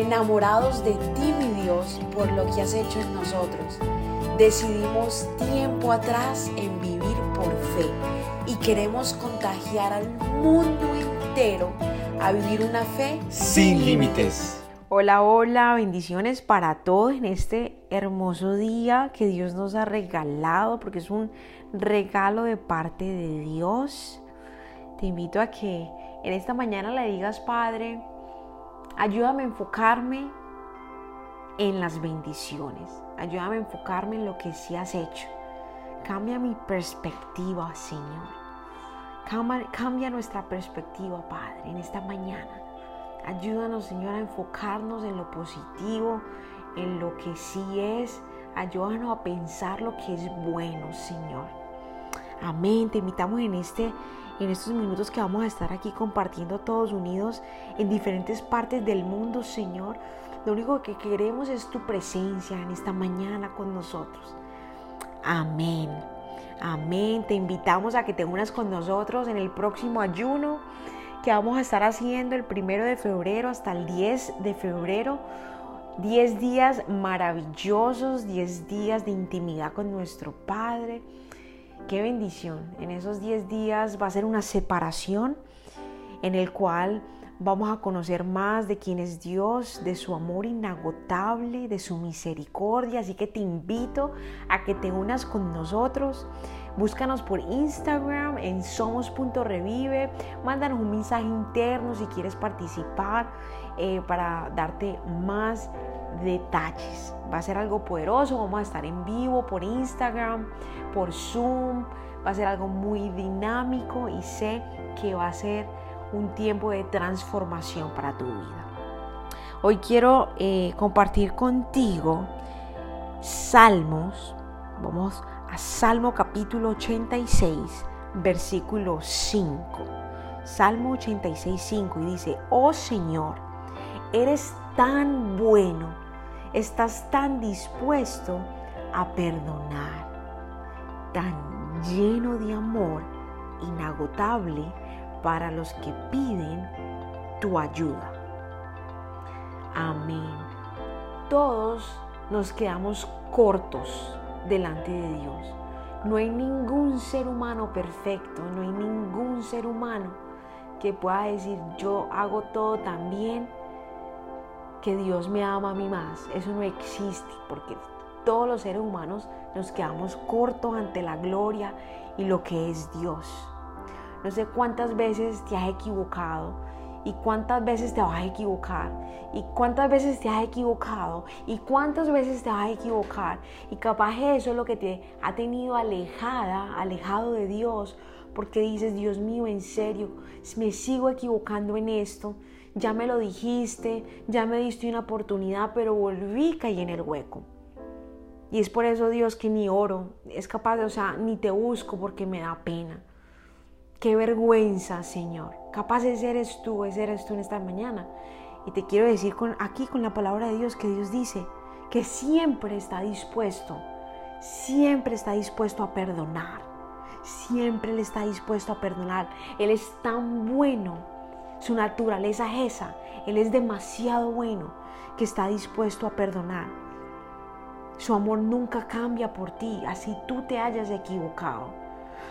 enamorados de ti, mi Dios, por lo que has hecho en nosotros. Decidimos tiempo atrás en vivir por fe y queremos contagiar al mundo entero a vivir una fe sin límites. Hola, hola, bendiciones para todos en este hermoso día que Dios nos ha regalado, porque es un regalo de parte de Dios. Te invito a que en esta mañana le digas, Padre, ayúdame a enfocarme en las bendiciones, ayúdame a enfocarme en lo que sí has hecho. Cambia mi perspectiva, Señor. Cambia, nuestra perspectiva, Padre, en esta mañana. Ayúdanos, Señor, a enfocarnos en lo positivo, en lo que sí es. Ayúdanos a pensar lo que es bueno, Señor. Amén. Te invitamos en este en estos minutos que vamos a estar aquí compartiendo todos unidos en diferentes partes del mundo, Señor. Lo único que queremos es tu presencia en esta mañana con nosotros. Amén. Amén. Te invitamos a que te unas con nosotros en el próximo ayuno que vamos a estar haciendo el primero de febrero hasta el 10 de febrero. 10 días maravillosos, 10 días de intimidad con nuestro Padre. Qué bendición. En esos 10 días va a ser una separación en el cual vamos a conocer más de quién es Dios, de su amor inagotable, de su misericordia. Así que te invito a que te unas con nosotros. Búscanos por Instagram en somos.revive. Mándanos un mensaje interno si quieres participar eh, para darte más detalles. Va a ser algo poderoso. Vamos a estar en vivo por Instagram, por Zoom. Va a ser algo muy dinámico y sé que va a ser un tiempo de transformación para tu vida. Hoy quiero eh, compartir contigo Salmos. Vamos a Salmo capítulo 86, versículo 5. Salmo 86, 5 y dice, oh Señor, eres tan bueno, estás tan dispuesto a perdonar, tan lleno de amor, inagotable para los que piden tu ayuda. Amén. Todos nos quedamos cortos delante de Dios. No hay ningún ser humano perfecto, no hay ningún ser humano que pueda decir yo hago todo tan bien que Dios me ama a mí más. Eso no existe porque todos los seres humanos nos quedamos cortos ante la gloria y lo que es Dios. No sé cuántas veces te has equivocado y cuántas veces te vas a equivocar y cuántas veces te has equivocado y cuántas veces te vas a equivocar y capaz eso es lo que te ha tenido alejada, alejado de Dios porque dices, Dios mío, en serio, me sigo equivocando en esto, ya me lo dijiste, ya me diste una oportunidad, pero volví caí en el hueco. Y es por eso, Dios, que ni oro, es capaz de, o sea, ni te busco porque me da pena. Qué vergüenza, Señor. Capaz ese eres tú, ese eres tú en esta mañana. Y te quiero decir con, aquí con la palabra de Dios que Dios dice que siempre está dispuesto, siempre está dispuesto a perdonar. Siempre Él está dispuesto a perdonar. Él es tan bueno. Su naturaleza es esa. Él es demasiado bueno que está dispuesto a perdonar. Su amor nunca cambia por ti, así tú te hayas equivocado.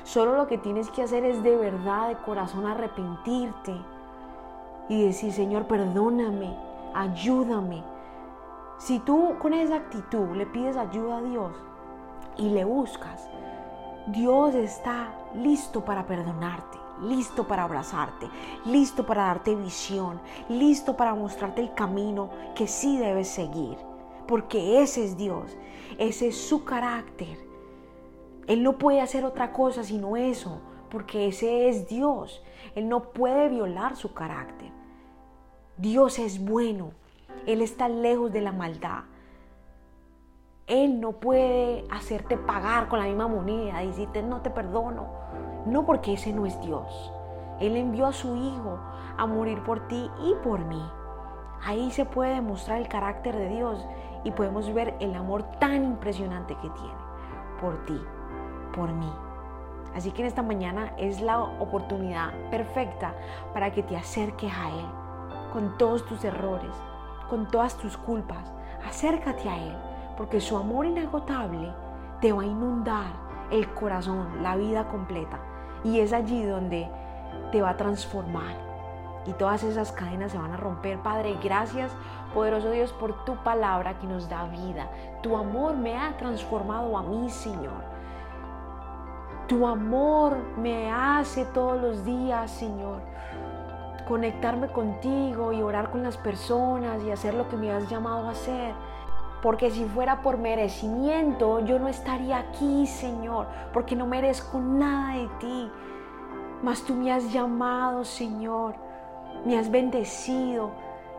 Solo lo que tienes que hacer es de verdad, de corazón, arrepentirte y decir, Señor, perdóname, ayúdame. Si tú con esa actitud le pides ayuda a Dios y le buscas, Dios está listo para perdonarte, listo para abrazarte, listo para darte visión, listo para mostrarte el camino que sí debes seguir. Porque ese es Dios, ese es su carácter. Él no puede hacer otra cosa sino eso, porque ese es Dios. Él no puede violar su carácter. Dios es bueno. Él está lejos de la maldad. Él no puede hacerte pagar con la misma moneda decirte no te perdono. No porque ese no es Dios. Él envió a su Hijo a morir por ti y por mí. Ahí se puede demostrar el carácter de Dios y podemos ver el amor tan impresionante que tiene por ti por mí. Así que en esta mañana es la oportunidad perfecta para que te acerques a Él con todos tus errores, con todas tus culpas. Acércate a Él, porque su amor inagotable te va a inundar el corazón, la vida completa. Y es allí donde te va a transformar y todas esas cadenas se van a romper. Padre, gracias, poderoso Dios, por tu palabra que nos da vida. Tu amor me ha transformado a mí, Señor. Tu amor me hace todos los días, Señor, conectarme contigo y orar con las personas y hacer lo que me has llamado a hacer. Porque si fuera por merecimiento, yo no estaría aquí, Señor, porque no merezco nada de ti. Mas tú me has llamado, Señor me has bendecido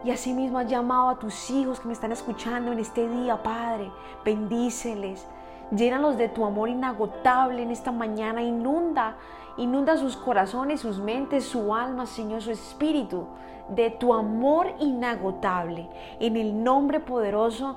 y asimismo has llamado a tus hijos que me están escuchando en este día, Padre. Bendíceles, llénalos de tu amor inagotable en esta mañana, inunda, inunda sus corazones, sus mentes, su alma, Señor, su espíritu, de tu amor inagotable, en el nombre poderoso